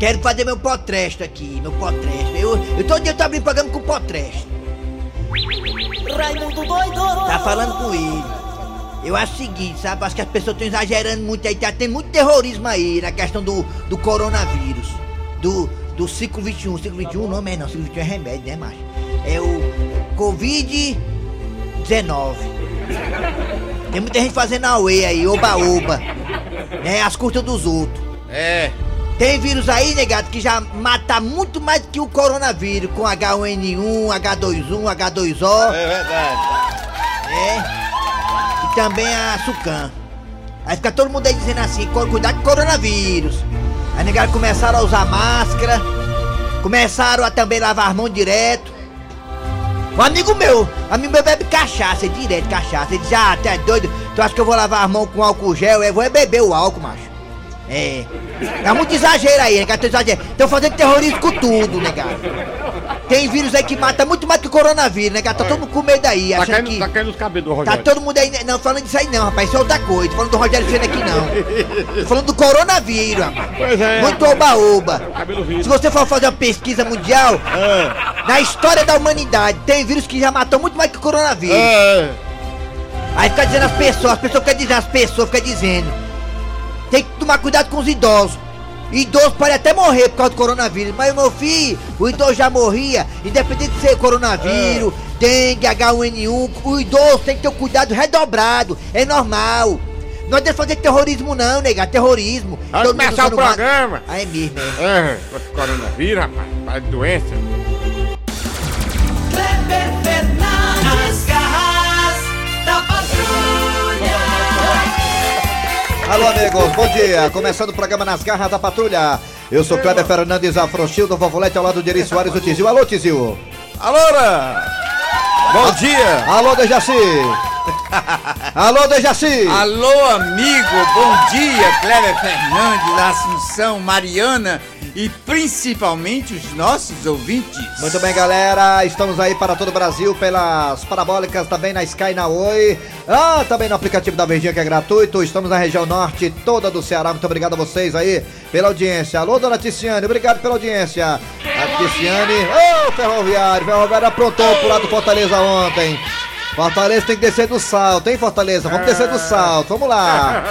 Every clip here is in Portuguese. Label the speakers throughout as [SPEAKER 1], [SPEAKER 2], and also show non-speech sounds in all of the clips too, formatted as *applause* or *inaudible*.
[SPEAKER 1] Quero fazer meu potresto aqui, meu potresto. Eu, eu todo dia eu tô abrindo programa com potresto.
[SPEAKER 2] Raimundo doido!
[SPEAKER 1] Tá falando com ele. Eu acho o seguinte, sabe? Acho que as pessoas estão exagerando muito aí. Tá, tem muito terrorismo aí na questão do, do coronavírus. Do, do ciclo 21. Ciclo 21 não é não, ciclo 21 é remédio, né, macho? É o Covid-19. Tem muita gente fazendo auê aí, oba-oba. Né? As custas dos outros.
[SPEAKER 3] É.
[SPEAKER 1] Tem vírus aí, negado, que já mata muito mais que o coronavírus, com H1N1, H21, H2O.
[SPEAKER 3] É verdade.
[SPEAKER 1] É. E também a Sucan. Aí fica todo mundo aí dizendo assim, "Co- cuidado com o coronavírus. Aí negado começaram a usar máscara, começaram a também lavar as mãos direto. Um amigo meu, amigo meu bebe cachaça, direto cachaça. Ele diz, ah, tu é doido, tu acha que eu vou lavar as mãos com álcool gel? Eu vou é beber o álcool, macho. É. É muito exagero aí, negado, exagero. Estão fazendo terrorismo com tudo, negado. Tem vírus aí que mata muito mais que o coronavírus, negado. Tá todo mundo com medo aí,
[SPEAKER 4] Tá
[SPEAKER 1] achando
[SPEAKER 4] caindo,
[SPEAKER 1] que...
[SPEAKER 4] tá caindo os cabelos do
[SPEAKER 1] Tá
[SPEAKER 4] Rogério.
[SPEAKER 1] todo mundo aí. Não, falando disso aí não, rapaz. Isso é outra coisa. Tô falando do Rogério Senna aqui não. Tô falando do coronavírus, rapaz.
[SPEAKER 4] Pois é.
[SPEAKER 1] Muito oba-oba. Se você for fazer uma pesquisa mundial, na história da humanidade, tem vírus que já matou muito mais que o coronavírus.
[SPEAKER 4] É.
[SPEAKER 1] Aí fica dizendo as pessoas, as pessoas ficam dizendo, as pessoas ficam dizendo. Tem que tomar cuidado com os idosos. Idoso pode até morrer por causa do coronavírus, mas meu filho, o idoso já morria, independente de ser coronavírus, dengue, H1N1, o idoso tem que ter um cuidado redobrado, é normal. Não adianta fazer terrorismo não, nega, terrorismo.
[SPEAKER 4] Vai começar o programa.
[SPEAKER 1] Ah, é mesmo, é.
[SPEAKER 4] É, coronavírus, rapaz. De doença.
[SPEAKER 5] Alô, amigos, bom dia. Começando o programa Nas Garras da Patrulha. Eu sou Kleber Fernandes Afrochil do Vovolete ao lado de Eri Soares, o Tizil. Alô, Tizil.
[SPEAKER 3] Alora! Bom dia!
[SPEAKER 5] Alô, Dejaci. *laughs* Alô, Dejaci.
[SPEAKER 3] Alô, amigo! Bom dia, Cléber Fernandes, Assunção, Mariana e principalmente os nossos ouvintes.
[SPEAKER 5] Muito bem, galera. Estamos aí para todo o Brasil pelas parabólicas, também na Sky na Oi. Ah, também no aplicativo da Verdinha que é gratuito. Estamos na região norte toda do Ceará. Muito obrigado a vocês aí pela audiência. Alô, dona Ticiane, obrigado pela audiência. A Ticiane, ô Ferroviário, Ferroviário aprontou pro lado do Fortaleza ontem. Fortaleza tem que descer do salto, hein, Fortaleza? Vamos descer do salto, vamos lá.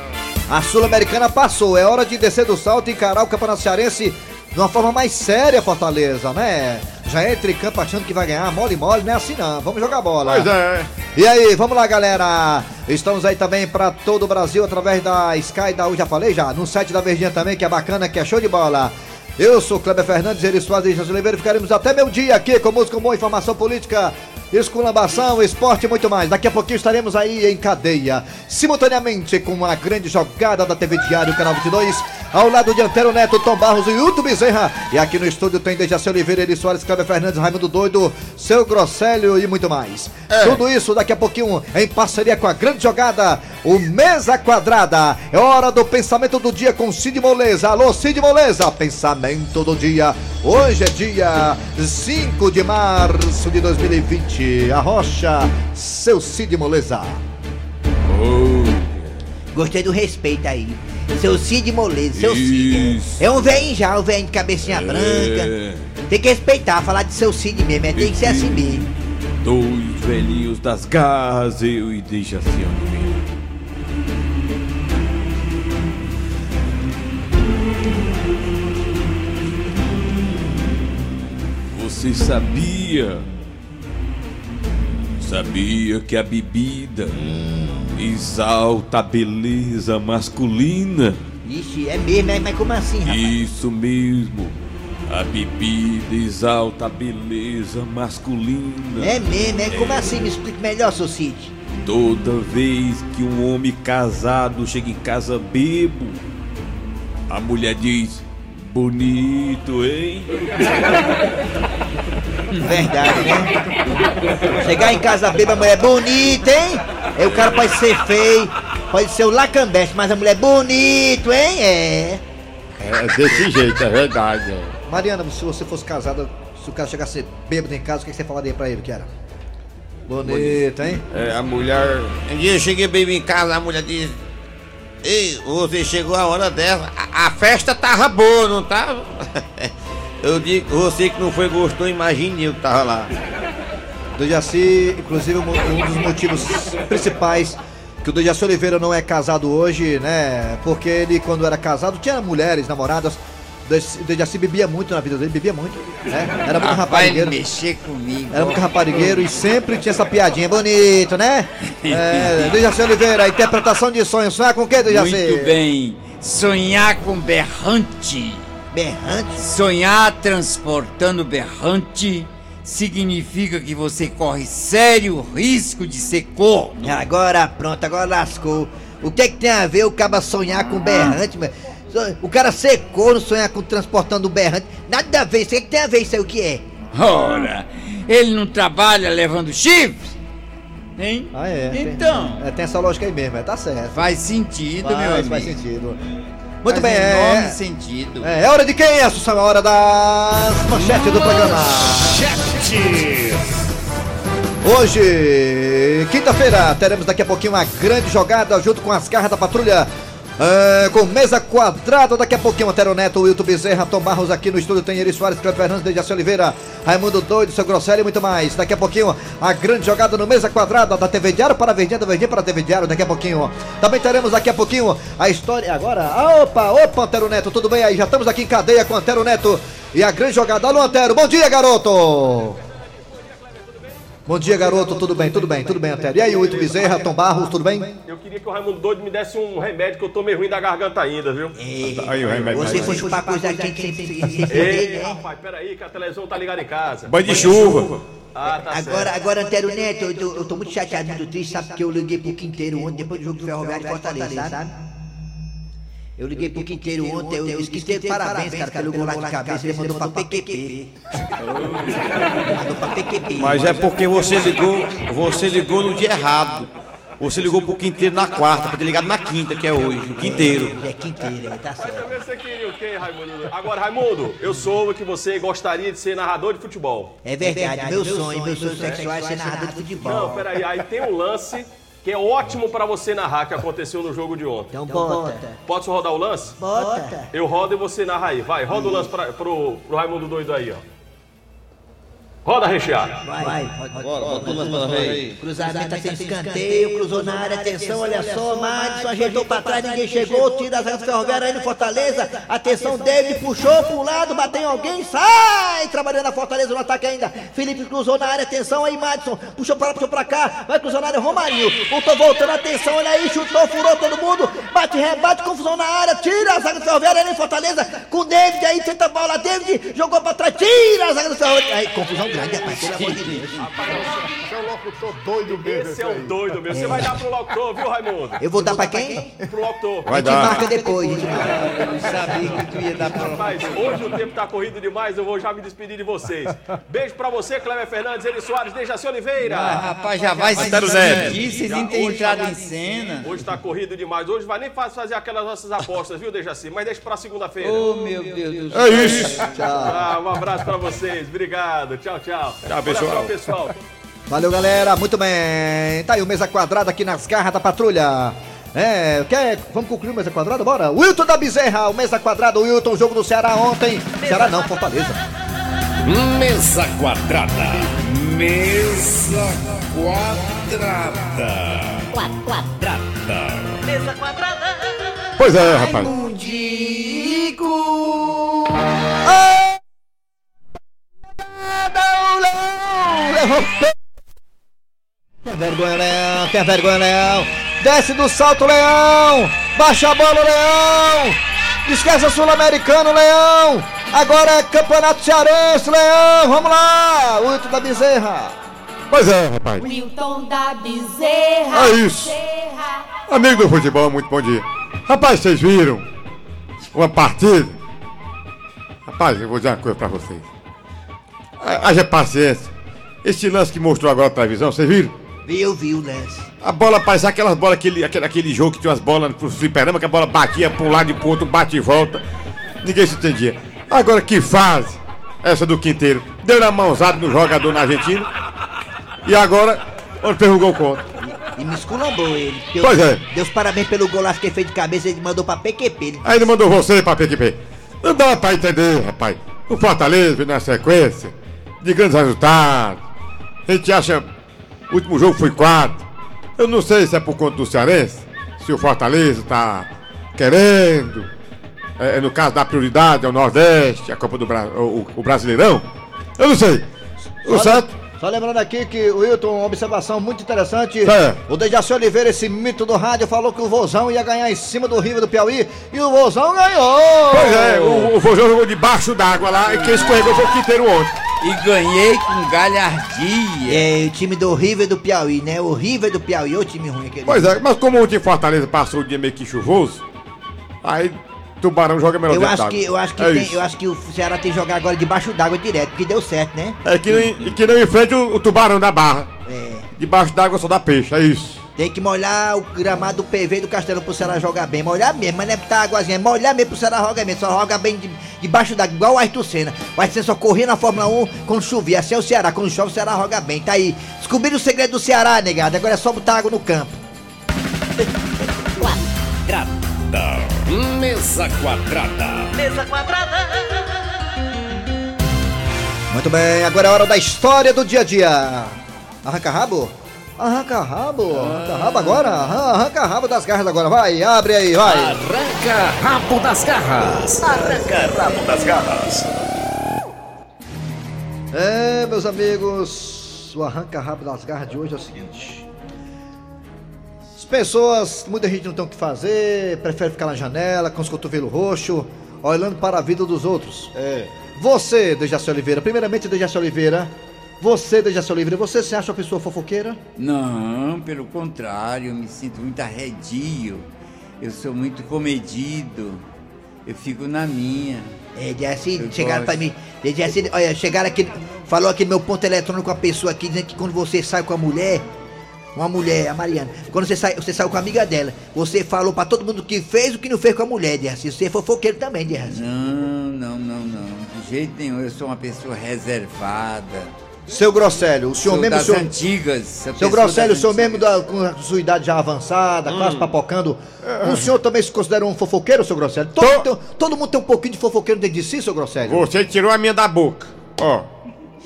[SPEAKER 5] *laughs* A Sul-Americana passou, é hora de descer do salto e encarar o Campeonato Cearense de uma forma mais séria, Fortaleza, né? Já entra em campo achando que vai ganhar, mole mole, não é assim não, vamos jogar bola.
[SPEAKER 4] Pois é.
[SPEAKER 5] E aí, vamos lá, galera. Estamos aí também para todo o Brasil através da Sky da U, já falei já, no site da Verdinha também, que é bacana, que é show de bola. Eu sou Kleber Fernandes, Eri Soares e Jesus Oliveira. Ficaremos até meu dia aqui com música, boa informação política, esculambação, esporte e muito mais. Daqui a pouquinho estaremos aí em cadeia, simultaneamente com a grande jogada da TV Diário, canal 22, ao lado de Antero Neto, Tom Barros e Hilton Bezerra. E aqui no estúdio tem Dejaci Oliveira, Eri Soares, Kleber Fernandes, Raimundo Doido, Seu Grosselio e muito mais. Tudo isso daqui a pouquinho em parceria com a grande jogada, o Mesa Quadrada. É hora do pensamento do dia com Cid Moleza. Alô, Cid Moleza, pensamento do dia. Hoje é dia 5 de março de 2020. A Rocha, seu Cid Moleza.
[SPEAKER 1] Gostei do respeito aí. Seu Cid Moleza, seu Cid.
[SPEAKER 3] Isso.
[SPEAKER 1] É um velhinho já, um velhinho de cabecinha branca. Tem que respeitar, falar de seu Cid mesmo, é, tem que ser assim mesmo.
[SPEAKER 6] Dois velhinhos das garras, eu e Dejaci Oliveira. Você sabia? Sabia que a bebida exalta a beleza masculina?
[SPEAKER 1] Ixi, é mesmo, é, mas como assim, rapaz?
[SPEAKER 6] Isso mesmo. A bebida exalta a beleza masculina.
[SPEAKER 1] É mesmo, é como assim? Me explique melhor, seu Cid.
[SPEAKER 6] Toda vez que um homem casado chega em casa bebo, a mulher diz: Bonito, hein?
[SPEAKER 1] Verdade, né? Chegar em casa bêbada, a mulher é bonita, hein? Aí o cara pode ser feio, pode ser o lacambeste, mas a mulher é bonito, hein? É.
[SPEAKER 4] É desse jeito, é verdade. é.
[SPEAKER 5] Mariana, se você fosse casada, se o cara chegasse bêbado em casa, o que que você falaria pra ele que era? Bonito, hein?
[SPEAKER 3] É, a mulher. Um dia eu cheguei bem em casa, a mulher diz: Ei, você chegou a hora dessa. A,
[SPEAKER 4] a festa tava boa, não tava? *laughs* Eu digo, você que não foi gostou, imagine eu que tava lá.
[SPEAKER 5] Do Jaci, inclusive, um dos motivos principais que o do Jaci Oliveira não é casado hoje, né? Porque ele, quando era casado, tinha mulheres, namoradas. O do Jaci bebia muito na vida dele, bebia muito, né? Era muito
[SPEAKER 3] Rapaz,
[SPEAKER 5] raparigueiro.
[SPEAKER 3] mexer comigo.
[SPEAKER 5] Era muito raparigueiro e sempre tinha essa piadinha bonito, né? *laughs* É, Dejaci Oliveira, interpretação de sonho. Sonhar com o que, Dejaci?
[SPEAKER 3] Muito bem. Sonhar com berrante.
[SPEAKER 1] Berrante.
[SPEAKER 3] Sonhar transportando berrante significa que você corre sério risco de ser corno.
[SPEAKER 1] Agora pronto, agora lascou. O que é que tem a ver o cara sonhar com berrante, meu? O cara secou no sonhar com transportando berrante. Nada a ver, isso o que, é que tem a ver isso aí o que é?
[SPEAKER 3] Ora, ele não trabalha levando chifre? Hein?
[SPEAKER 5] Ah, é. tem-
[SPEAKER 3] Então,
[SPEAKER 5] é, tem essa lógica aí mesmo, é, tá certo.
[SPEAKER 3] faz sentido, meu
[SPEAKER 5] Faz,
[SPEAKER 3] amigo.
[SPEAKER 5] faz sentido. Muito bem, é,
[SPEAKER 3] sentido.
[SPEAKER 5] é. É hora de quem? É hora das manchetes do programa. Hoje, quinta-feira, teremos daqui a pouquinho uma grande jogada junto com as garras da patrulha. É, com mesa quadrada, daqui a pouquinho, Antero Neto, Wilton Bezerra, Tom Barros aqui no estúdio, tem Eri Soares, Cleber Fernandes, Dejaci Oliveira, Raimundo Doido, seu Grosselio e muito mais. Daqui a pouquinho, a grande jogada no mesa quadrada da TV Diário para a Verdinha, da Verdinha para a TV Diário, daqui a pouquinho. Também teremos daqui a pouquinho a história. Agora, opa, opa, Antero Neto, tudo bem aí? Já estamos aqui em cadeia com Antero Neto e a grande jogada. Alô, Antero, bom dia, garoto! Bom dia, garoto. Tudo bem, tudo bem, tudo bem, Antero. E aí, Wilton Bezerra, Tom Barros, tudo bem?
[SPEAKER 7] Eu queria que o Raimundo Doido me desse um remédio que eu tô meio ruim da garganta ainda, viu?
[SPEAKER 4] Aí o remédio.
[SPEAKER 1] Você foi chupar coisa quente sem sem-
[SPEAKER 7] Ei,
[SPEAKER 1] né?
[SPEAKER 7] rapaz, peraí que a televisão tá ligada em casa.
[SPEAKER 4] Banho de chuva.
[SPEAKER 7] Ah, tá
[SPEAKER 1] Agora,
[SPEAKER 7] certo.
[SPEAKER 1] agora, Antero Neto, eu tô, eu tô muito chateado, muito triste, sabe? Porque eu liguei pro Quinteiro ontem, depois do jogo do Ferroviário e Fortaleza, sabe? Eu liguei pro Quinteiro ontem, eu disse, Quinteiro, parabéns, cara, pelo gol lá de cabeça, ele mandou pra PQP. Mandou pra PQP.
[SPEAKER 4] Mas é porque você ligou, você ligou no dia errado. Você ligou pro quinteiro na quarta, pra ter ligado na quinta, que é hoje, o quinteiro.
[SPEAKER 1] É Quinteiro, tá certo.
[SPEAKER 7] Também Você queria o quê, Raimundo? Agora, Raimundo, eu soube que você gostaria de ser narrador de futebol.
[SPEAKER 1] É verdade, meu sonho, meu sonho sexual é ser narrador de
[SPEAKER 7] Não,
[SPEAKER 1] futebol.
[SPEAKER 7] peraí, aí tem um lance que é ótimo pra você narrar que aconteceu no jogo de ontem.
[SPEAKER 1] Então bota,
[SPEAKER 7] Posso rodar o lance?
[SPEAKER 1] bota.
[SPEAKER 7] Eu rodo e você narra aí. Vai, roda o lance pra, pro, pro Raimundo Doido aí, ó. Roda, recheado.
[SPEAKER 1] Vai, vai, Cruzamento assim, escanteio, cruzou na área, atenção, olha só, Madison ajeitou pra trás, ninguém chegou, tira a zaga do Ferroviário aí no Fortaleza, atenção, David puxou pro lado, bateu em alguém, sai, trabalhando a Fortaleza no ataque ainda, Felipe cruzou na área, atenção aí, Madison, puxou pra lá, puxou pra cá, vai cruzar na área, Romarinho, voltou voltando, atenção, olha aí, chutou, furou todo mundo, bate, rebate, confusão na área, tira a zaga do Ferroviário aí no Fortaleza, com o David aí, tenta a bola, David jogou pra trás, tira a zaga do Ferroviário, aí, confusão grande, rapaz, pelo amor de Deus.
[SPEAKER 7] Esse é um doido mesmo. Você vai dar pro locutor, viu, Raimundo?
[SPEAKER 1] Eu vou dar pra quem?
[SPEAKER 7] Pro locutor.
[SPEAKER 4] Vai
[SPEAKER 1] A gente
[SPEAKER 4] dar.
[SPEAKER 1] marca depois.
[SPEAKER 3] Eu sabia que tu ia dar pra
[SPEAKER 7] Rapaz, hoje o tempo tá corrido demais, eu vou já me despedir de vocês. Beijo pra você, Cleber Fernandes, Eli Soares, Dejaci Oliveira.
[SPEAKER 3] Ah, rapaz, já vai se aqui sem nem ter entrado em cena.
[SPEAKER 7] Hoje tá corrido demais, hoje vai nem fácil fazer aquelas nossas apostas, viu, Dejaci? Mas deixa pra segunda-feira.
[SPEAKER 3] Oh, meu Deus do céu.
[SPEAKER 4] É isso.
[SPEAKER 7] Ah, um abraço pra vocês, obrigado, tchau, tchau.
[SPEAKER 4] Tchau,
[SPEAKER 7] Olha
[SPEAKER 4] pessoal.
[SPEAKER 7] só, pessoal.
[SPEAKER 5] Valeu, galera. Muito bem. Tá aí o mesa quadrada aqui nas garras da patrulha. É, quer, vamos concluir o mesa quadrada? Bora. Wilton da Bezerra, o mesa quadrada. Wilton, o jogo do Ceará ontem. Ceará não, Fortaleza.
[SPEAKER 6] Mesa quadrada. Mesa quadrada. Quadrada.
[SPEAKER 4] Pois é, rapaz.
[SPEAKER 5] Tem vergonha, Leão. Tem vergonha, Leão. Desce do salto, Leão. Baixa a bola, Leão. Esquece a Sul-Americano, Leão. Agora é Campeonato Cearense, Leão. Vamos lá. Wilton da Bezerra.
[SPEAKER 4] Pois é, rapaz.
[SPEAKER 8] Wilton da Bezerra.
[SPEAKER 4] É isso.
[SPEAKER 8] Bezerra.
[SPEAKER 4] Amigo do futebol, muito bom dia. Rapaz, vocês viram uma partida? Rapaz, eu vou dizer uma coisa pra vocês. Ha- Haja paciência. Esse lance que mostrou agora na televisão, vocês viram?
[SPEAKER 1] Viu, viu, Lance.
[SPEAKER 4] A bola parecia aquelas bolas, aquele, aquele, aquele jogo que tinha umas bolas pro fliperama, que a bola batia pra um lado e pro outro, bate e volta. Ninguém se entendia. Agora que fase essa do Quinteiro? Deu na mãozada no jogador na Argentina. E agora, onde fez o gol contra?
[SPEAKER 1] E me esculambou ele.
[SPEAKER 4] Pois é.
[SPEAKER 1] Deus parabéns pelo golaço que ele fez de cabeça, ele mandou pra PQP. Ele
[SPEAKER 4] Aí ele mandou você pra PQP. Não dá pra entender, rapaz. O Fortaleza vem na sequência de grandes resultados. A gente acha. O último jogo foi 4. Eu não sei se é por conta do Cearense, se o Fortaleza tá querendo. É, é no caso da prioridade ao Nordeste, a Copa do Brasil, o, o Brasileirão. Eu não sei. O certo?
[SPEAKER 5] Só lembrando aqui que o Wilton, uma observação muito interessante.
[SPEAKER 4] É.
[SPEAKER 5] O Dejaci Oliveira, esse mito do rádio, falou que o Vozão ia ganhar em cima do River do Piauí e o Vozão ganhou!
[SPEAKER 4] Pois é, o, o Vojão jogou debaixo d'água lá e quem escorregou foi o Quinteiro ontem.
[SPEAKER 3] E ganhei com galhardia.
[SPEAKER 1] É, o time do River do Piauí, né? O River do Piauí, ô time ruim aquele.
[SPEAKER 4] Pois é, mas como ontem em Fortaleza passou o dia meio que chuvoso, aí Tubarão joga melhor
[SPEAKER 1] Eu
[SPEAKER 4] dentro
[SPEAKER 1] acho
[SPEAKER 4] d'água.
[SPEAKER 1] que, eu acho que
[SPEAKER 4] É
[SPEAKER 1] tem, eu acho que o Ceará tem que jogar agora debaixo d'água direto, porque deu certo, né?
[SPEAKER 4] É que não, que não enfrente o, o tubarão da barra.
[SPEAKER 1] É.
[SPEAKER 4] Debaixo d'água só dá peixe, é isso.
[SPEAKER 1] Tem que molhar o gramado do PV do Castelo pro Ceará jogar bem. Molhar mesmo, mas não é botar águazinha, é molhar mesmo pro Ceará jogar mesmo. Só joga bem de- debaixo d'água, igual o Ayrton Senna. O Ayrton Senna só corria na Fórmula 1 quando chovia. Assim é o Ceará, quando chove o Ceará joga bem. Tá aí. Descobriram o segredo do Ceará, negado. Agora é só botar água no campo.
[SPEAKER 6] Mesa quadrada.
[SPEAKER 5] Muito bem, agora é a hora da história do dia a dia. Arranca rabo? Arranca rabo, arranca rabo agora, Arran- arranca rabo das garras agora, vai, abre aí, vai.
[SPEAKER 6] Arranca rabo das garras.
[SPEAKER 5] É, meus amigos, o arranca rabo das garras de hoje é o seguinte. As pessoas, muita gente não tem o que fazer, prefere ficar na janela com os cotovelos roxos, olhando para a vida dos outros. É. Você, Dejaci Oliveira, primeiramente, Dejaci Oliveira, você, Dejaci Oliveira, você se acha uma pessoa fofoqueira?
[SPEAKER 3] Não, pelo contrário, eu me sinto muito arredio. Eu sou muito comedido. Eu fico na minha.
[SPEAKER 1] É, de assim,
[SPEAKER 3] Eu
[SPEAKER 1] chegaram
[SPEAKER 3] gosto.
[SPEAKER 1] pra mim. De assim, olha, chegaram aqui, falou aqui no meu ponto eletrônico com a pessoa aqui, dizendo que quando você sai com a mulher, uma mulher, a Mariana, quando você sai, você saiu com a amiga dela, você falou pra todo mundo o que fez e o que não fez com a mulher, de assim. Você é fofoqueiro também, de assim.
[SPEAKER 3] Não, não, não, não. De jeito nenhum. Eu sou uma pessoa reservada.
[SPEAKER 5] Seu Grosselio, o senhor
[SPEAKER 3] Sou
[SPEAKER 5] mesmo,
[SPEAKER 3] das
[SPEAKER 5] o senhor,
[SPEAKER 3] antigas.
[SPEAKER 5] seu
[SPEAKER 3] pessoa
[SPEAKER 5] Grosselio, o senhor mesmo da, com a sua idade já avançada, quase papocando, o senhor também se considera um fofoqueiro, seu Grosselio? Todo,
[SPEAKER 4] Tô.
[SPEAKER 5] tem- todo mundo tem um pouquinho de fofoqueiro dentro de si, seu Grosselio?
[SPEAKER 4] Você tirou a minha da boca. Ó.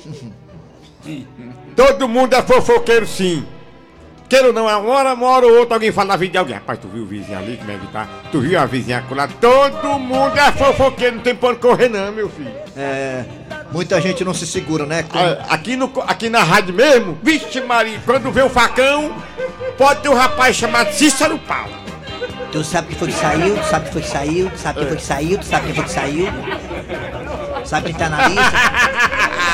[SPEAKER 4] *laughs* Todo mundo é fofoqueiro sim. Queiro não, é uma hora, uma hora ou outra alguém fala na vida de alguém. Rapaz, tu viu o vizinho ali, como é que tá? Tu viu a vizinha lá? Todo mundo é fofoqueiro, não tem pra onde correr não, meu filho.
[SPEAKER 5] É, muita gente não se segura, né? Com-
[SPEAKER 4] Ah, Aqui, no, aqui na rádio mesmo, vixe Maria, quando vê o facão, pode ter um rapaz chamado Cícero Paulo.
[SPEAKER 1] Tu sabe quem foi que saiu, tu sabe quem foi que saiu, tu sabe quem foi que saiu, tu sabe quem foi que saiu. Sabe quem tá na lista?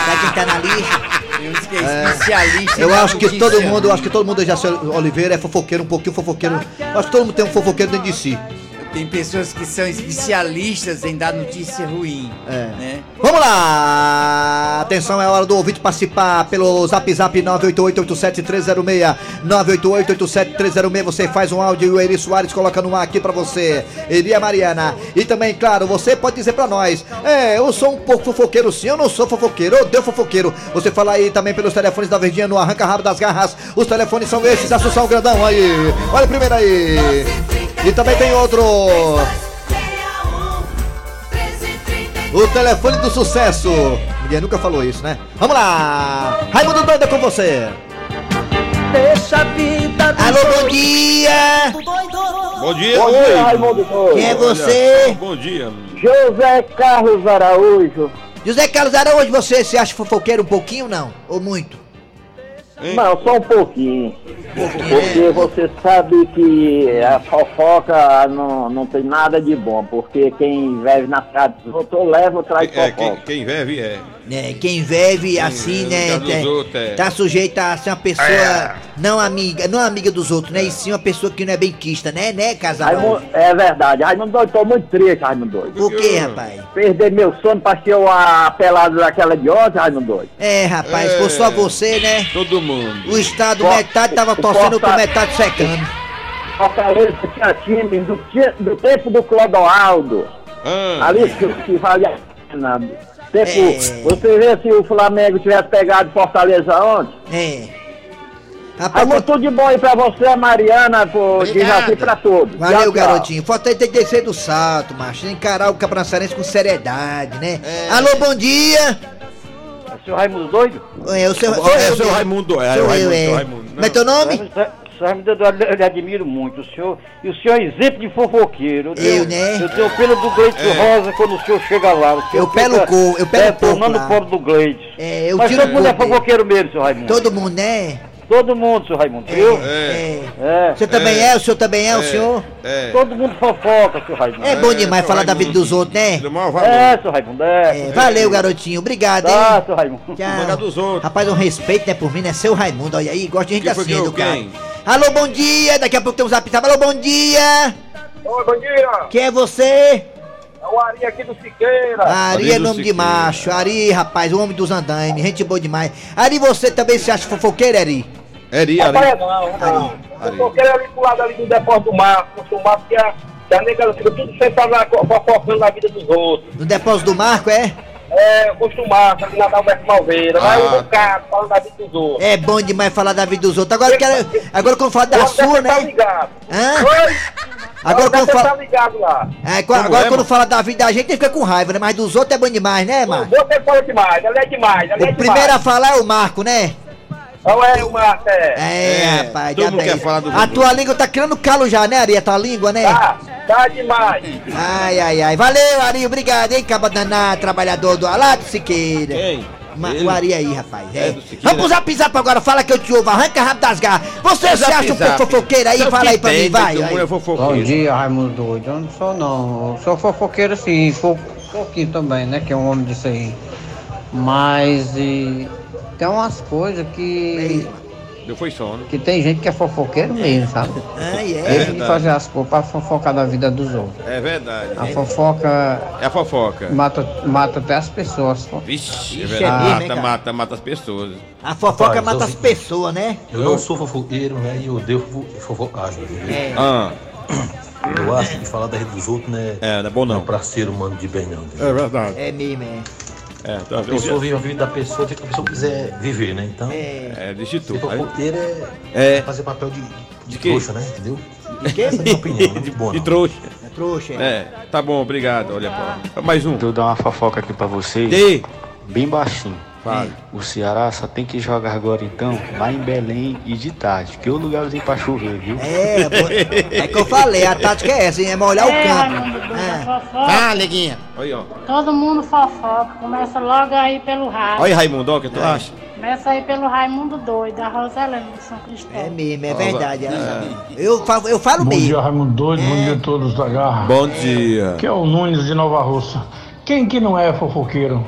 [SPEAKER 1] Sabe quem tá na lista?
[SPEAKER 3] É especialista.
[SPEAKER 5] Eu acho que todo mundo, eu acho que todo mundo já Oliveira é fofoqueiro, um pouquinho fofoqueiro. Eu acho que todo mundo tem um fofoqueiro dentro de si.
[SPEAKER 3] Tem pessoas que são especialistas em dar notícia ruim.
[SPEAKER 5] É.
[SPEAKER 3] Né?
[SPEAKER 5] Vamos lá! Atenção, é hora do ouvinte participar pelo zap zap 988-87306. 988-87306. Você faz um áudio e o Eri Soares coloca no ar aqui pra você. Eli e a Mariana. E também, claro, você pode dizer pra nós: É, eu sou um pouco fofoqueiro sim, eu não sou fofoqueiro, eu odeio fofoqueiro. Você fala aí também pelos telefones da Verdinha no Arranca Rabo das Garras. Os telefones são esses, Assunção Grandão aí. Olha primeiro aí. E também tem outro. O telefone do sucesso. Ninguém nunca falou isso, né? Vamos lá! Raimundo Doido é com você.
[SPEAKER 2] Deixa a vida do
[SPEAKER 1] Alô, bom dia!
[SPEAKER 6] Bom dia,
[SPEAKER 9] Bom dia, Raimundo Doido.
[SPEAKER 1] Quem é você?
[SPEAKER 6] Bom dia.
[SPEAKER 9] José Carlos Araújo.
[SPEAKER 1] José Carlos Araújo, você se acha fofoqueiro um pouquinho não? Ou muito?
[SPEAKER 9] Não, só um pouquinho. Porque você sabe que a fofoca não, não tem nada de bom. Porque quem vive na casa dos outros leva ou traz
[SPEAKER 6] É, quem,
[SPEAKER 9] fofoca.
[SPEAKER 6] quem vive é.
[SPEAKER 1] né, quem vive assim,
[SPEAKER 6] é,
[SPEAKER 1] né, tá-
[SPEAKER 6] outros, é.
[SPEAKER 1] tá sujeito a ser uma pessoa não amiga, não amiga dos outros, né, e sim uma pessoa que não é bem quista, né, né, casal?
[SPEAKER 9] Raimundo, é verdade. Raimundo Doido, tô muito triste, Raimundo Doido.
[SPEAKER 1] Por quê, rapaz?
[SPEAKER 9] Perder meu sono pra ser a pelada daquela de ontem, Raimundo Doido.
[SPEAKER 1] É, rapaz,
[SPEAKER 6] É.
[SPEAKER 1] foi só você, né?
[SPEAKER 6] Todo mundo.
[SPEAKER 1] O estado,
[SPEAKER 9] Fo-
[SPEAKER 1] metade tava
[SPEAKER 9] o
[SPEAKER 1] torcendo, com metade secando.
[SPEAKER 9] Fortaleza tinha time do, do tempo do Clodoaldo.
[SPEAKER 6] Ah,
[SPEAKER 9] Ali que, que valia a pena. Tempo,
[SPEAKER 1] É.
[SPEAKER 9] Você vê se o Flamengo tivesse pegado Fortaleza ontem.
[SPEAKER 1] É. Rapaz,
[SPEAKER 9] Raimundo, tudo de bom aí pra você, Mariana, pro. Dejaci pra todos.
[SPEAKER 1] Valeu,
[SPEAKER 9] Tchau,
[SPEAKER 1] garotinho. Falta aí ter que descer do salto, macho. Encarar o cabrançarense com seriedade, né?
[SPEAKER 3] É.
[SPEAKER 1] Alô, bom dia.
[SPEAKER 9] É seu Raimundo doido?
[SPEAKER 1] É o seu, sou
[SPEAKER 6] É
[SPEAKER 1] eu
[SPEAKER 6] o seu. Raimundo, é,
[SPEAKER 1] Sou
[SPEAKER 6] o
[SPEAKER 1] eu,
[SPEAKER 6] Raimundo,
[SPEAKER 1] é.
[SPEAKER 6] seu Raimundo.
[SPEAKER 1] Como é teu nome?
[SPEAKER 9] Raimundo, eu, eu lhe admiro muito. O senhor, e o senhor é exemplo de fofoqueiro.
[SPEAKER 1] Eu, né?
[SPEAKER 9] Eu tenho pelo do Gleides Rosa quando o senhor chega lá. O senhor
[SPEAKER 1] Eu pelo cu, eu pelo
[SPEAKER 9] detonando
[SPEAKER 1] coco lá.
[SPEAKER 9] o pobre do Gleides.
[SPEAKER 1] É, eu
[SPEAKER 9] Mas todo mundo é fofoqueiro mesmo, seu Raimundo.
[SPEAKER 1] Todo mundo, né?
[SPEAKER 9] Todo mundo, seu Raimundo, viu?
[SPEAKER 1] É.
[SPEAKER 9] É.
[SPEAKER 1] O senhor também é. O senhor também é, o senhor?
[SPEAKER 6] É.
[SPEAKER 9] Todo mundo fofoca, seu Raimundo.
[SPEAKER 1] É bom demais
[SPEAKER 6] seu
[SPEAKER 1] falar da
[SPEAKER 6] Raimundo.
[SPEAKER 1] vida dos outros, né?
[SPEAKER 6] Do.
[SPEAKER 9] É, seu Raimundo, é.
[SPEAKER 1] É, valeu, garotinho. Obrigado,
[SPEAKER 9] Tá,
[SPEAKER 1] hein?
[SPEAKER 9] seu Raimundo.
[SPEAKER 1] Tchau.
[SPEAKER 6] Dos outros.
[SPEAKER 1] Rapaz, um respeito, né, por mim, né? Seu Raimundo, olha aí, gosta de gente assim,
[SPEAKER 6] quem?
[SPEAKER 1] Alô, bom dia. Daqui a pouco tem um zap zap. Alô, bom dia.
[SPEAKER 10] Oi, bom dia.
[SPEAKER 1] Quem é você?
[SPEAKER 10] É o Ari aqui do Siqueira.
[SPEAKER 1] Ari é
[SPEAKER 6] do
[SPEAKER 1] nome de
[SPEAKER 6] Siqueira.
[SPEAKER 1] macho. Ari, rapaz, o homem dos andaimes. Gente boa demais. Ari, você também se acha fofoqueiro, Ari?
[SPEAKER 6] Eri,
[SPEAKER 10] Rapaz,
[SPEAKER 6] Ari.
[SPEAKER 10] não, não.
[SPEAKER 6] Ari.
[SPEAKER 10] Eu tô querendo ali pro lado ali do depósito do mar, do mar, que a, que a nega fica tudo lá co- fofocando na vida dos outros.
[SPEAKER 1] No depósito do Marco, é?
[SPEAKER 10] É, acostumado, ali na Dalberto Malveira. Vai
[SPEAKER 6] Ah.
[SPEAKER 10] um bocado falando da vida dos outros.
[SPEAKER 1] É bom demais falar da vida dos outros. Agora, eu quero, agora quando falar da sua,
[SPEAKER 10] Tá
[SPEAKER 1] né?
[SPEAKER 10] ligado.
[SPEAKER 1] Hã?
[SPEAKER 10] Oi?
[SPEAKER 1] Agora quando fala.
[SPEAKER 10] tá ligado lá.
[SPEAKER 1] É, quando- agora
[SPEAKER 6] é,
[SPEAKER 1] quando
[SPEAKER 6] mano?
[SPEAKER 1] fala da vida da gente, ele fica com raiva, né? Mas dos outros é bom demais, né, Marco?
[SPEAKER 10] Você fala demais, ela é demais, ela é
[SPEAKER 1] O primeiro a
[SPEAKER 10] demais.
[SPEAKER 1] falar é o Marco, né?
[SPEAKER 10] Não é o Marco, é.
[SPEAKER 1] É,
[SPEAKER 6] É,
[SPEAKER 1] rapaz,
[SPEAKER 6] todo mundo
[SPEAKER 1] diabo é
[SPEAKER 6] quer falar do
[SPEAKER 1] A tua língua tá criando calo já, né, Ari? A tua língua, né?
[SPEAKER 10] Tá, tá demais.
[SPEAKER 1] Ai, ai, ai. Valeu, Ari, obrigado, hein, caba danado, trabalhador do Alado Siqueira.
[SPEAKER 6] Quem?
[SPEAKER 1] Ma-
[SPEAKER 6] Ele?
[SPEAKER 1] o Ari aí, rapaz. É.
[SPEAKER 6] É.
[SPEAKER 1] Vamos pro zap zap agora, fala que eu te ouvo, arranca rápido das garras. Você se acha um
[SPEAKER 6] zap.
[SPEAKER 1] fofoqueiro aí? Fala aí pra mim, vai.
[SPEAKER 6] É
[SPEAKER 11] Bom dia, Raimundo Doido. Eu não sou não. Eu sou fofoqueiro sim, fo- pouquinho também, né? Que é um homem disso aí. Mas e, tem umas coisas que.
[SPEAKER 6] Deu foi sono.
[SPEAKER 11] que tem gente que é fofoqueiro mesmo, sabe?
[SPEAKER 1] Ai, é.
[SPEAKER 11] Deixa de
[SPEAKER 6] verdade.
[SPEAKER 11] fazer as coisas pra fofocar da vida dos outros.
[SPEAKER 6] É verdade.
[SPEAKER 11] A fofoca
[SPEAKER 6] É a fofoca.
[SPEAKER 11] mata, mata até as pessoas.
[SPEAKER 6] Vixe, é
[SPEAKER 1] Ixi, é
[SPEAKER 6] verdade.
[SPEAKER 1] mesmo,
[SPEAKER 6] Mata, mata, mata as pessoas.
[SPEAKER 1] A fofoca
[SPEAKER 12] Rapaz,
[SPEAKER 1] mata
[SPEAKER 12] eu
[SPEAKER 1] as pessoas, né?
[SPEAKER 12] Eu não sou fofoqueiro, né? E eu odeio fofo- fofocagem. entendeu?
[SPEAKER 1] É.
[SPEAKER 6] Ah,
[SPEAKER 12] Eu acho que falar da vida dos outros, né?
[SPEAKER 6] é, não é bom
[SPEAKER 12] Não é ser humano de bem, não.
[SPEAKER 4] É verdade.
[SPEAKER 1] É mesmo, é.
[SPEAKER 6] É, tá,
[SPEAKER 12] A pessoa vive a vida da pessoa que a pessoa quiser viver, né? Então,
[SPEAKER 1] É.
[SPEAKER 6] é, deixa tu. Aí-
[SPEAKER 12] fofoqueiro é,
[SPEAKER 6] É.
[SPEAKER 12] fazer papel de, de,
[SPEAKER 6] De
[SPEAKER 12] trouxa, né? Entendeu?
[SPEAKER 1] De quê?
[SPEAKER 12] Essa é a minha opinião, não *laughs* de boa,
[SPEAKER 6] De trouxa.
[SPEAKER 1] É trouxa, é.
[SPEAKER 6] É, tá bom, obrigado. Olha, pô. Mais um.
[SPEAKER 13] Eu dar uma fofoca aqui pra vocês,
[SPEAKER 6] Dê.
[SPEAKER 13] bem baixinho.
[SPEAKER 6] Fala.
[SPEAKER 13] O Ceará só tem que jogar agora então lá em Belém e de tarde, que é o lugarzinho pra chover, viu?
[SPEAKER 1] É, pô, é que eu falei, a tática é essa, hein? É molhar o
[SPEAKER 14] É,
[SPEAKER 1] campo.
[SPEAKER 14] Raimundo Doido,
[SPEAKER 1] É.
[SPEAKER 14] a fofoca.
[SPEAKER 6] Ah, neguinha. Olha, ó.
[SPEAKER 14] Todo mundo fofoca. Começa logo aí pelo rádio.
[SPEAKER 6] Olha aí, Raimundo, o que tu acha?
[SPEAKER 14] Começa aí pelo Raimundo Doido, da Roselene de São
[SPEAKER 1] É
[SPEAKER 14] Cristóvão.
[SPEAKER 1] mesmo, é verdade. é. Eu falo, eu falo
[SPEAKER 15] Bom
[SPEAKER 1] mesmo.
[SPEAKER 15] dia, Raimundo Doido. Bom dia a todos da Garra.
[SPEAKER 6] Bom dia.
[SPEAKER 15] Que é o Nunes de Nova Russa. Quem que não é fofoqueiro?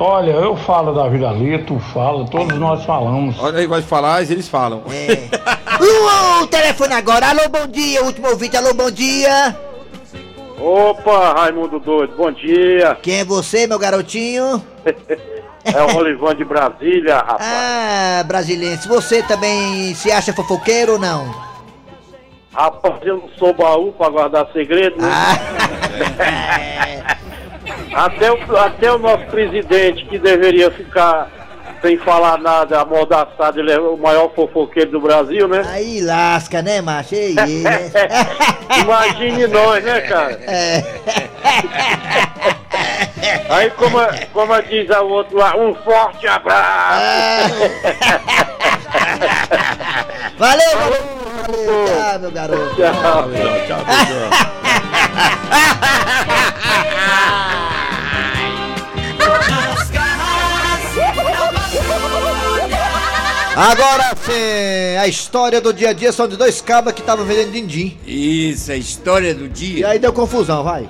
[SPEAKER 15] Olha, eu falo da vida ali, tu fala, todos nós falamos.
[SPEAKER 6] Olha aí, vai falar, eles falam.
[SPEAKER 1] É. Uh, o telefone agora. Alô, bom dia. Último ouvinte, alô, bom dia.
[SPEAKER 10] Opa, Raimundo Doido, bom dia.
[SPEAKER 1] Quem é você, meu garotinho? *laughs*
[SPEAKER 10] É o Olivão de Brasília, rapaz.
[SPEAKER 1] Ah, brasileiro. Você também se acha fofoqueiro ou não?
[SPEAKER 10] Rapaz, eu não sou baú pra guardar segredo, né?
[SPEAKER 1] Ah, *laughs*
[SPEAKER 10] Até, o, até o nosso presidente, que deveria ficar sem falar nada, amordaçado, ele é o maior fofoqueiro do Brasil, né?
[SPEAKER 1] aí lasca, né, macho? Ei, ei, né?
[SPEAKER 10] Imagine nós, né, cara? *laughs*
[SPEAKER 1] É.
[SPEAKER 10] Aí, como, como diz a outro lá, um forte abraço. *laughs*
[SPEAKER 1] Valeu, valeu, valeu. Tchau, meu garoto.
[SPEAKER 10] Tchau.
[SPEAKER 6] Tchau, pessoal. *laughs*
[SPEAKER 5] Agora sim, a história do dia a dia são de dois cabas que estavam vendendo din-din.
[SPEAKER 3] Isso, a história do
[SPEAKER 5] E
[SPEAKER 3] dia.
[SPEAKER 5] aí deu confusão, vai.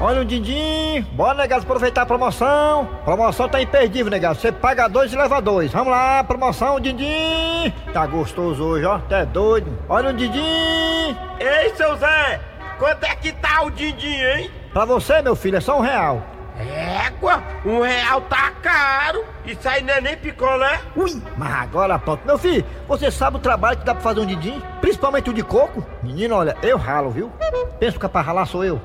[SPEAKER 2] Olha o din-din, bora negado aproveitar a promoção. Promoção tá imperdível, negado. Você paga dois e leva dois. Vamos lá, promoção din-din. Tá gostoso hoje, ó. Até doido. Olha o din-din.
[SPEAKER 16] Ei, seu Zé, quanto é que tá o din-din, hein?
[SPEAKER 2] Pra você, meu filho, é só um real.
[SPEAKER 16] Égua, um real tá caro. Isso aí não é nem picolé.
[SPEAKER 2] Ui, mas agora pronto. Meu filho, você sabe o trabalho que dá pra fazer um din-din? Principalmente o de coco? Menino, olha, eu ralo, viu? Pensa que é pra ralar sou eu.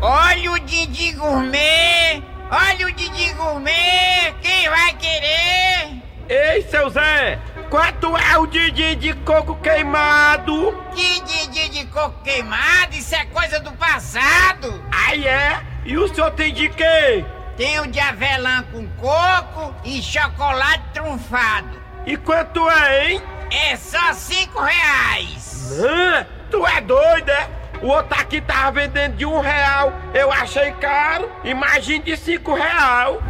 [SPEAKER 17] Olha o Didi Gourmet! Olha o Didi Gourmet! Quem vai querer?
[SPEAKER 16] Ei, seu Zé, quanto é o Didi de coco queimado?
[SPEAKER 17] Que Didi de coco queimado? Isso é coisa do passado.
[SPEAKER 16] Aí é? E o senhor tem de quê?
[SPEAKER 17] Tem o de avelã com coco e chocolate trunfado.
[SPEAKER 16] E quanto é, hein?
[SPEAKER 17] É só cinco reais.
[SPEAKER 16] Ah, tu é doido, é? O outro aqui tava vendendo de um real. Eu achei caro. Imagine de cinco real.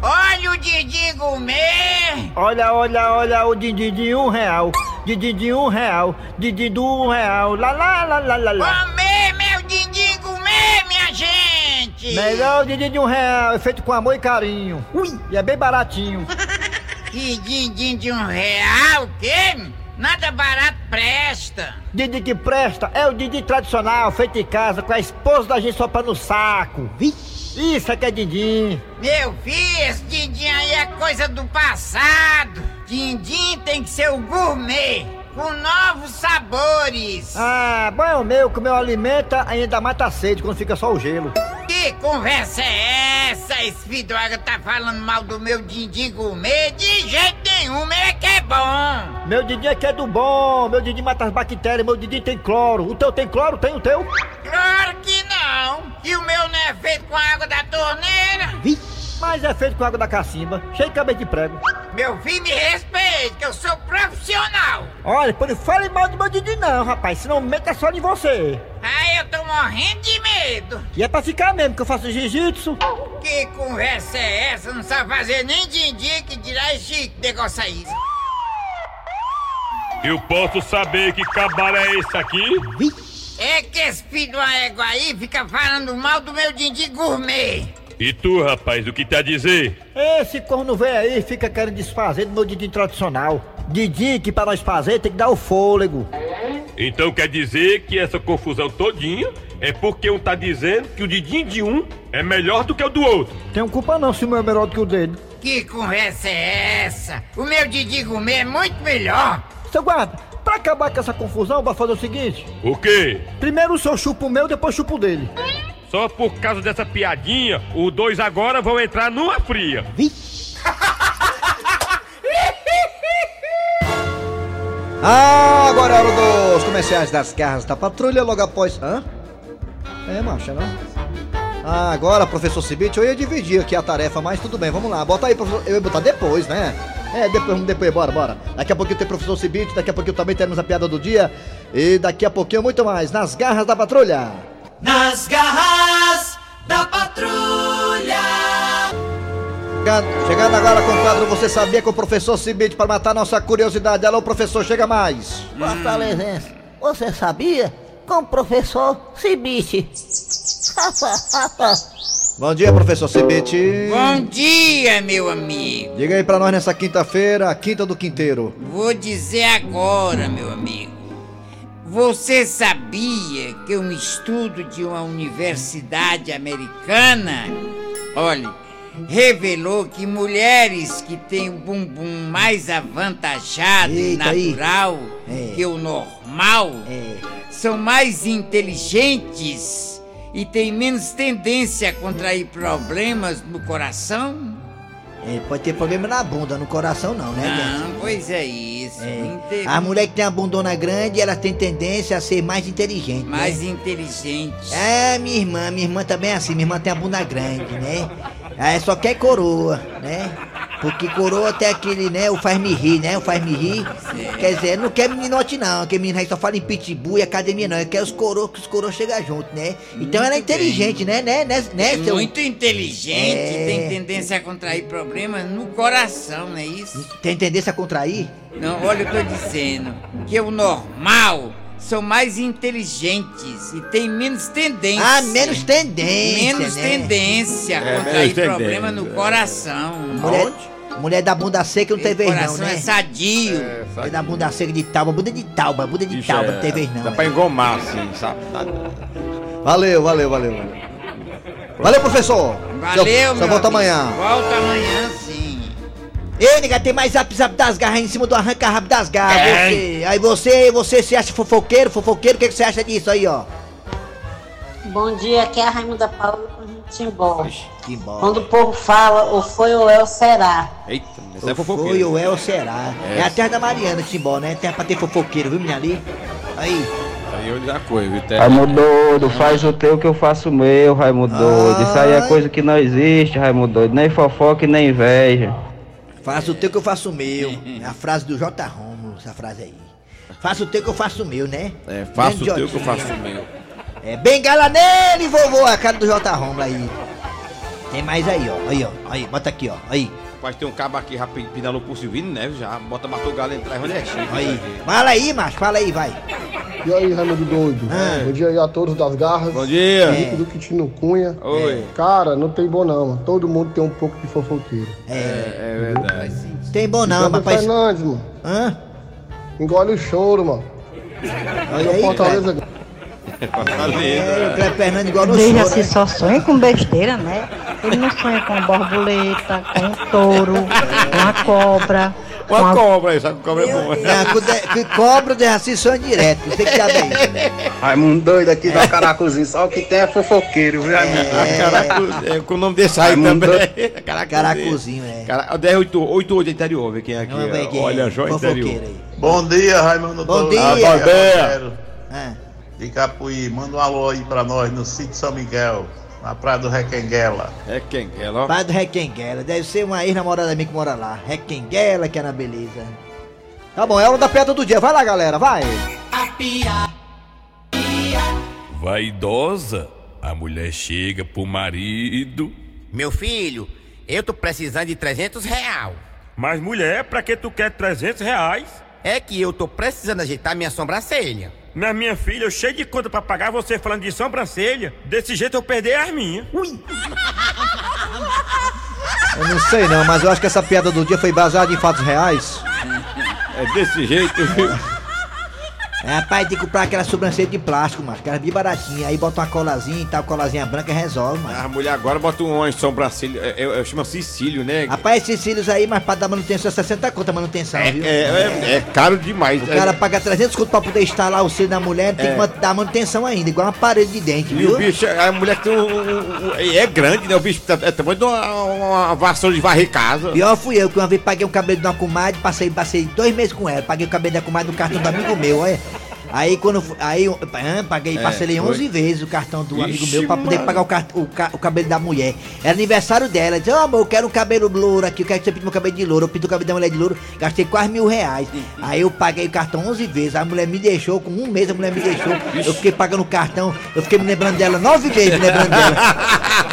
[SPEAKER 17] Olha o Didi Gourmet.
[SPEAKER 2] Olha, olha, olha o Didi de um real. Didi de um real. Didi do um real. Lá, lá, lá, lá, lá, lá.
[SPEAKER 17] Comer meu Didi Gourmet, minha gente.
[SPEAKER 2] Melhor o Didi de um real. É feito com amor e carinho. Ui, e é bem baratinho.
[SPEAKER 17] Que *laughs* Didi de um real, o quê? Nada barato presta.
[SPEAKER 2] Didi que presta é o Didi tradicional, feito em casa, com a esposa da gente sopando no saco. Vixe, isso aqui é Didi.
[SPEAKER 17] Meu filho, esse Dindim aí é coisa do passado. Dindim tem que ser o gourmet, com novos sabores.
[SPEAKER 2] Ah, bom é o meu, que o meu alimenta ainda mata a sede quando fica só o gelo.
[SPEAKER 17] Que conversa é essa? Esse vidroga tá falando mal do meu Dindim gourmet? De jeito nenhum, meu é que é bom.
[SPEAKER 2] Meu Didi é que é do bom, meu Didi mata as bactérias, meu Didi tem cloro. O teu tem cloro? Tem o teu?
[SPEAKER 17] Claro que não. E o meu não é feito com água da torneira?
[SPEAKER 2] Mas é feito com água da cacimba, cheio de cabeça de prego.
[SPEAKER 17] Meu filho, me respeite, que eu sou profissional.
[SPEAKER 2] Olha, não fale mal do meu Didi não, rapaz, senão meta só em você.
[SPEAKER 17] Ai, eu tô morrendo de medo.
[SPEAKER 2] E é pra ficar mesmo, que eu faço jiu-jitsu.
[SPEAKER 17] Que conversa é essa? Não sabe fazer nem din-din que dirá esse negócio aí.
[SPEAKER 6] Eu posso saber que cabara é esse aqui?
[SPEAKER 17] É que esse filho de uma égua aí fica falando mal do meu din-din gourmet.
[SPEAKER 6] E tu, rapaz, o que tá a dizer?
[SPEAKER 2] Esse corno velho aí fica querendo desfazer do meu Didi tradicional. Didi que pra nós fazer tem que dar o fôlego.
[SPEAKER 6] Então quer dizer que essa confusão todinha é porque um tá dizendo que o Didim de um é melhor do que o do outro.
[SPEAKER 2] Tenho culpa não se o meu é melhor do que o dele.
[SPEAKER 17] Que conversa é essa? O meu Didi gourmet é muito melhor.
[SPEAKER 2] Seu guarda, pra acabar com essa confusão, vai fazer o seguinte.
[SPEAKER 6] O quê?
[SPEAKER 2] Primeiro o senhor chupa o meu, depois chupa o dele.
[SPEAKER 6] Só por causa dessa piadinha, os dois agora vão entrar numa fria. *laughs*
[SPEAKER 5] Ah, agora é hora dos comerciais das garras da patrulha logo após. Hã? É, marcha, não? Ah, agora, professor Cibite, eu ia dividir aqui a tarefa, mas tudo bem, vamos lá. Bota aí, professor. Eu ia botar depois, né? É, depois, depois, bora, bora. Daqui a pouquinho tem professor Cibite, daqui a pouquinho também teremos a piada do dia. E daqui a pouquinho muito mais, nas garras da patrulha.
[SPEAKER 18] Nas garras da patrulha.
[SPEAKER 5] Chegando, agora com o quadro Você Sabia com o professor Cibite para matar nossa curiosidade. Alô, professor, chega mais.
[SPEAKER 19] Fortalezense, você sabia? Com o professor Cibite. *laughs*
[SPEAKER 5] Bom dia, professor Cibite.
[SPEAKER 17] Bom dia, meu amigo.
[SPEAKER 5] Diga aí pra nós nessa quinta-feira, a quinta do quinteiro.
[SPEAKER 17] Vou dizer agora, meu amigo. Você sabia que um estudo de uma universidade americana, olha, revelou que mulheres que têm o bumbum mais avantajado e
[SPEAKER 1] Eita
[SPEAKER 17] natural
[SPEAKER 1] É.
[SPEAKER 17] que o normal são mais inteligentes e têm menos tendência a contrair problemas no coração?
[SPEAKER 1] É, pode ter problema na bunda, no coração não, né,
[SPEAKER 17] Não, pois é isso. Inte-
[SPEAKER 1] A mulher que tem a bundona grande, ela tem tendência a ser mais inteligente,
[SPEAKER 17] mais
[SPEAKER 1] né?
[SPEAKER 17] inteligente.
[SPEAKER 1] É, minha irmã, minha irmã também é assim, minha irmã tem a bunda grande, né? Aí só quer coroa, né? Porque coroa tem aquele, né, o faz-me rir, né? O faz-me rir. Quer dizer, não quer meninote não, que menino aí só fala em pitbull e academia não, quer os coroas, que os coroas chegam junto, né? Então ela é
[SPEAKER 17] Muito bem.
[SPEAKER 1] inteligente, né, né, né, né, seu...
[SPEAKER 17] Muito inteligente,
[SPEAKER 1] É.
[SPEAKER 17] tem tendência a contrair problemas no coração, não é isso?
[SPEAKER 1] Tem tendência a contrair?
[SPEAKER 17] Não, olha, eu tô dizendo que o normal são mais inteligentes e tem menos tendência.
[SPEAKER 1] Ah, menos tendência,
[SPEAKER 17] Menos
[SPEAKER 1] né?
[SPEAKER 17] tendência a
[SPEAKER 1] É,
[SPEAKER 17] contrair problema no
[SPEAKER 1] tendência.
[SPEAKER 17] coração.
[SPEAKER 1] Mulher, mulher da bunda seca não tem vez não, né?
[SPEAKER 17] é sadio.
[SPEAKER 1] Mulher da bunda seca de tauba, bunda de tauba, bunda de tauba, não tem vez não.
[SPEAKER 4] Dá
[SPEAKER 1] é.
[SPEAKER 4] pra engomar assim, sabe?
[SPEAKER 5] Valeu, valeu, valeu. valeu. Valeu, professor.
[SPEAKER 17] Valeu,
[SPEAKER 5] Só, só volta
[SPEAKER 17] amigo.
[SPEAKER 5] amanhã.
[SPEAKER 17] Volta amanhã, sim.
[SPEAKER 1] Ei, nega, tem mais zap zap das garras aí em cima do arranca rabo das garras.
[SPEAKER 17] Tem.
[SPEAKER 1] Você, aí você, você se acha fofoqueiro, fofoqueiro, o que, que você acha disso aí, ó?
[SPEAKER 14] Bom dia, aqui é a Raimunda Paula do Timbó.
[SPEAKER 1] Timbó.
[SPEAKER 14] Quando o povo fala, ou foi ou é ou será.
[SPEAKER 6] Eita, essa é
[SPEAKER 1] Ou foi ou é ou será.
[SPEAKER 6] É.
[SPEAKER 1] É, a terra da Mariana, Timbó, né? Terra pra ter fofoqueiro, viu, minha ali? Aí.
[SPEAKER 6] Aí eu já coisa, viu? Terra?
[SPEAKER 20] Raimundo doido, faz o teu que eu faço o meu, Raimundo doido. Isso aí é coisa que não existe, Raimundo doido. Nem fofoca e nem inveja.
[SPEAKER 1] Faça o teu que eu faço o meu. É a frase do J. Romulo, essa frase aí. Faça o teu que eu faço o meu, né?
[SPEAKER 6] É, faço o teu que eu faço o meu.
[SPEAKER 1] É bengala nele, vovô, a cara do J. Romulo aí. Tem mais aí, ó. Aí, ó. Aí, bota aqui, ó. Aí.
[SPEAKER 6] Rapaz, tem um cabo aqui rápido pedalou por Silvino Neves já. Bota matou o galo entrar onde é chique.
[SPEAKER 1] Aí. Fala aí, macho, fala aí, vai.
[SPEAKER 21] E aí, Raimundo Doido?
[SPEAKER 1] Ah.
[SPEAKER 21] Bom dia aí a todos das garras.
[SPEAKER 6] Bom dia.
[SPEAKER 21] Felipe do Quitino Cunha.
[SPEAKER 6] Oi.
[SPEAKER 21] Cara, não tem bom não. Todo mundo tem um pouco de fofoqueiro.
[SPEAKER 1] É,
[SPEAKER 6] é verdade.
[SPEAKER 1] Tem bom não, rapaz.
[SPEAKER 21] Fernandes, mano.
[SPEAKER 1] Hã?
[SPEAKER 21] Engole o choro, mano.
[SPEAKER 1] Olha
[SPEAKER 21] Aí,
[SPEAKER 1] aí,
[SPEAKER 21] Fortaleza.
[SPEAKER 1] É, o Cleber Fernandes igual no choro,
[SPEAKER 22] assim
[SPEAKER 1] né?
[SPEAKER 22] só sonha com besteira, né? Ele não sonha com borboleta, com um touro, com uma cobra. com
[SPEAKER 4] Uma
[SPEAKER 22] a-
[SPEAKER 4] cobra sabe que cobra é bom.
[SPEAKER 1] Não, que, de- que cobra de assim sonha direto. Não sei que é isso, né?
[SPEAKER 20] Raimundo doido aqui da Caracuzinho, só o que tem é fofoqueiro, viu, amigo?
[SPEAKER 4] Caracu- é, com o nome desse aí
[SPEAKER 20] Raimundo
[SPEAKER 4] também. *laughs*
[SPEAKER 1] Caracuzinho, é.
[SPEAKER 6] Cara, 1088 interior, vê quem é aqui.
[SPEAKER 1] É.
[SPEAKER 6] Olha,
[SPEAKER 1] Fofoqueiro
[SPEAKER 6] interior.
[SPEAKER 1] aí.
[SPEAKER 23] Bom dia, Raimundo
[SPEAKER 1] Bom
[SPEAKER 23] Doido.
[SPEAKER 1] dia.
[SPEAKER 23] Ah, De Capuí, manda um alô aí pra nós no sítio São Miguel, na praia do Requenguela.
[SPEAKER 6] Requenguela, ó.
[SPEAKER 1] Pai do Requenguela. Deve ser uma ex-namorada minha que mora lá. Requenguela, que é na beleza. Tá bom, é hora da pedra do dia. Vai lá, galera, vai.
[SPEAKER 18] A piada.
[SPEAKER 6] Vaidosa, a mulher chega pro marido.
[SPEAKER 16] Meu filho, eu tô precisando de 300 real.
[SPEAKER 6] Mas mulher, pra que tu quer 300 reais?
[SPEAKER 16] É que eu tô precisando ajeitar minha sobrancelha.
[SPEAKER 6] Mas minha filha, eu cheio de conta pra pagar, você falando de sobrancelha. Desse jeito eu perder as minhas. Ui! *laughs*
[SPEAKER 5] Eu não sei não, mas eu acho que essa piada do dia foi baseada em fatos reais.
[SPEAKER 6] É desse jeito, viu?
[SPEAKER 1] É, rapaz, tem que comprar aquela sobrancelha de plástico, mas aquela bem baratinha. Aí bota uma colazinha e tal, colazinha branca resolve, mano.
[SPEAKER 6] A mulher agora bota um sobrancelha, é, é, é, chama Cecílio, né?
[SPEAKER 1] Rapaz, esses cílios aí, mas pra dar manutenção é 60 conto a manutenção,
[SPEAKER 6] É,
[SPEAKER 1] viu?
[SPEAKER 6] é, é, é caro demais.
[SPEAKER 1] O cara paga 300 conto pra poder instalar o cílio da mulher, tem que dar manutenção ainda, igual um aparelho de dente,
[SPEAKER 6] E
[SPEAKER 1] viu?
[SPEAKER 6] o bicho, a mulher que tem um, um- um- é grande, né? O bicho tá- é tamanho de uma, uma vassoura de varrer casa.
[SPEAKER 1] Pior fui eu, que uma vez paguei o cabelo de uma comadre, passei, passei dois meses com ela, paguei o cabelo da comadre no cartão do amigo meu, olha. Aí quando eu aí eu paguei,
[SPEAKER 6] É,
[SPEAKER 1] parcelei
[SPEAKER 6] foi.
[SPEAKER 1] 11 vezes o cartão do amigo
[SPEAKER 6] Ixi,
[SPEAKER 1] meu pra poder
[SPEAKER 6] mano.
[SPEAKER 1] pagar o, cart- o, o cabelo da mulher. Era aniversário dela, disse, ô amor, eu quero um cabelo louro aqui, eu quero que você pinte meu cabelo de louro. Eu pinto o cabelo da mulher de louro, gastei quase mil reais. Aí eu paguei o cartão 11 vezes, a mulher me deixou, com um mês a mulher me deixou. Eu fiquei pagando o cartão, eu fiquei me lembrando dela nove vezes, me lembrando dela. *laughs*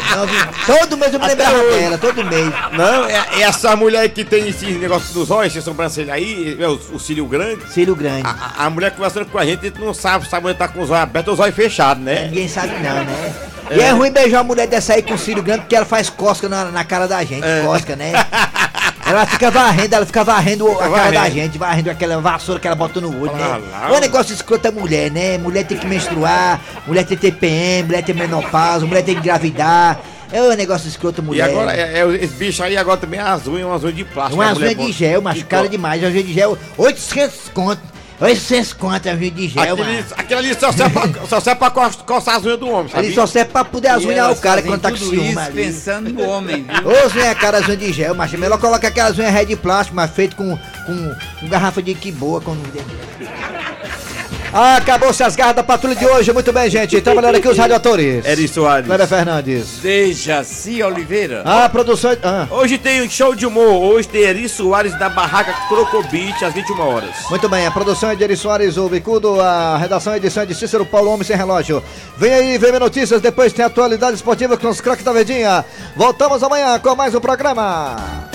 [SPEAKER 1] Todo mês eu me lembrava
[SPEAKER 6] hoje.
[SPEAKER 1] dela, todo mês.
[SPEAKER 6] Não, é, essa mulher que tem esse negócio dos olhos, essa sobrancelha aí, é, o, o cílio grande.
[SPEAKER 1] Cílio grande.
[SPEAKER 6] A, a mulher conversando com a gente, a gente não sabe se a mulher tá com os olhos abertos ou os olhos fechados, né?
[SPEAKER 1] Ninguém sabe não, né? E é ruim beijar uma mulher dessa aí com cílio grande porque ela faz cosca na, na cara da gente,
[SPEAKER 6] É.
[SPEAKER 1] cosca, né? *laughs* Ela fica varrendo, ela fica varrendo a cara
[SPEAKER 6] varrendo.
[SPEAKER 1] da gente, varrendo aquela vassoura que ela bota no olho, né?
[SPEAKER 6] lá.
[SPEAKER 1] É um negócio escroto a mulher, né? Mulher tem que menstruar, mulher tem TPM, mulher tem menopausa, mulher tem que engravidar. É um negócio escroto,
[SPEAKER 6] E
[SPEAKER 1] mulher.
[SPEAKER 6] agora, é, é, esse bicho aí agora também é azul, é umas unhas de plástico.
[SPEAKER 1] Uma
[SPEAKER 6] a mulher
[SPEAKER 1] unha de
[SPEAKER 6] bota-
[SPEAKER 1] gel, mas cara demais, uma unha de gel, 800 conto. 800 conto a unha de gel,
[SPEAKER 6] Aquele,
[SPEAKER 1] mano.
[SPEAKER 6] aquele ali só serve pra, só serve pra co- coçar as unhas do homem, sabe?
[SPEAKER 1] Ele só serve pra poder as unhas
[SPEAKER 17] elas
[SPEAKER 1] ao cara quando tá com ciúme ali.
[SPEAKER 17] pensando no homem, viu?
[SPEAKER 1] Ô, unhas cara, as unhas de gel, mas melhor coloca aquelas unhas red de plástico, mas feito com, com, com garrafa de que boa.
[SPEAKER 5] Acabou-se as garras da patrulha de hoje. Muito bem, gente. Trabalhando aqui os radiadores.
[SPEAKER 6] Eri Soares.
[SPEAKER 5] Cléber Fernandes.
[SPEAKER 17] Dejaci Oliveira.
[SPEAKER 5] A produção. Ah.
[SPEAKER 6] Hoje tem um show de humor. Hoje tem Eri Soares da Barraca Crocobite às 21 horas.
[SPEAKER 5] Muito bem, a produção é de Eri Soares, o Bicudo, a redação e edição é de Cícero Paulo Homem Sem Relógio. Vem aí, vem ver notícias, depois tem atualidade esportiva com os craques da Verdinha. Voltamos amanhã com mais um programa.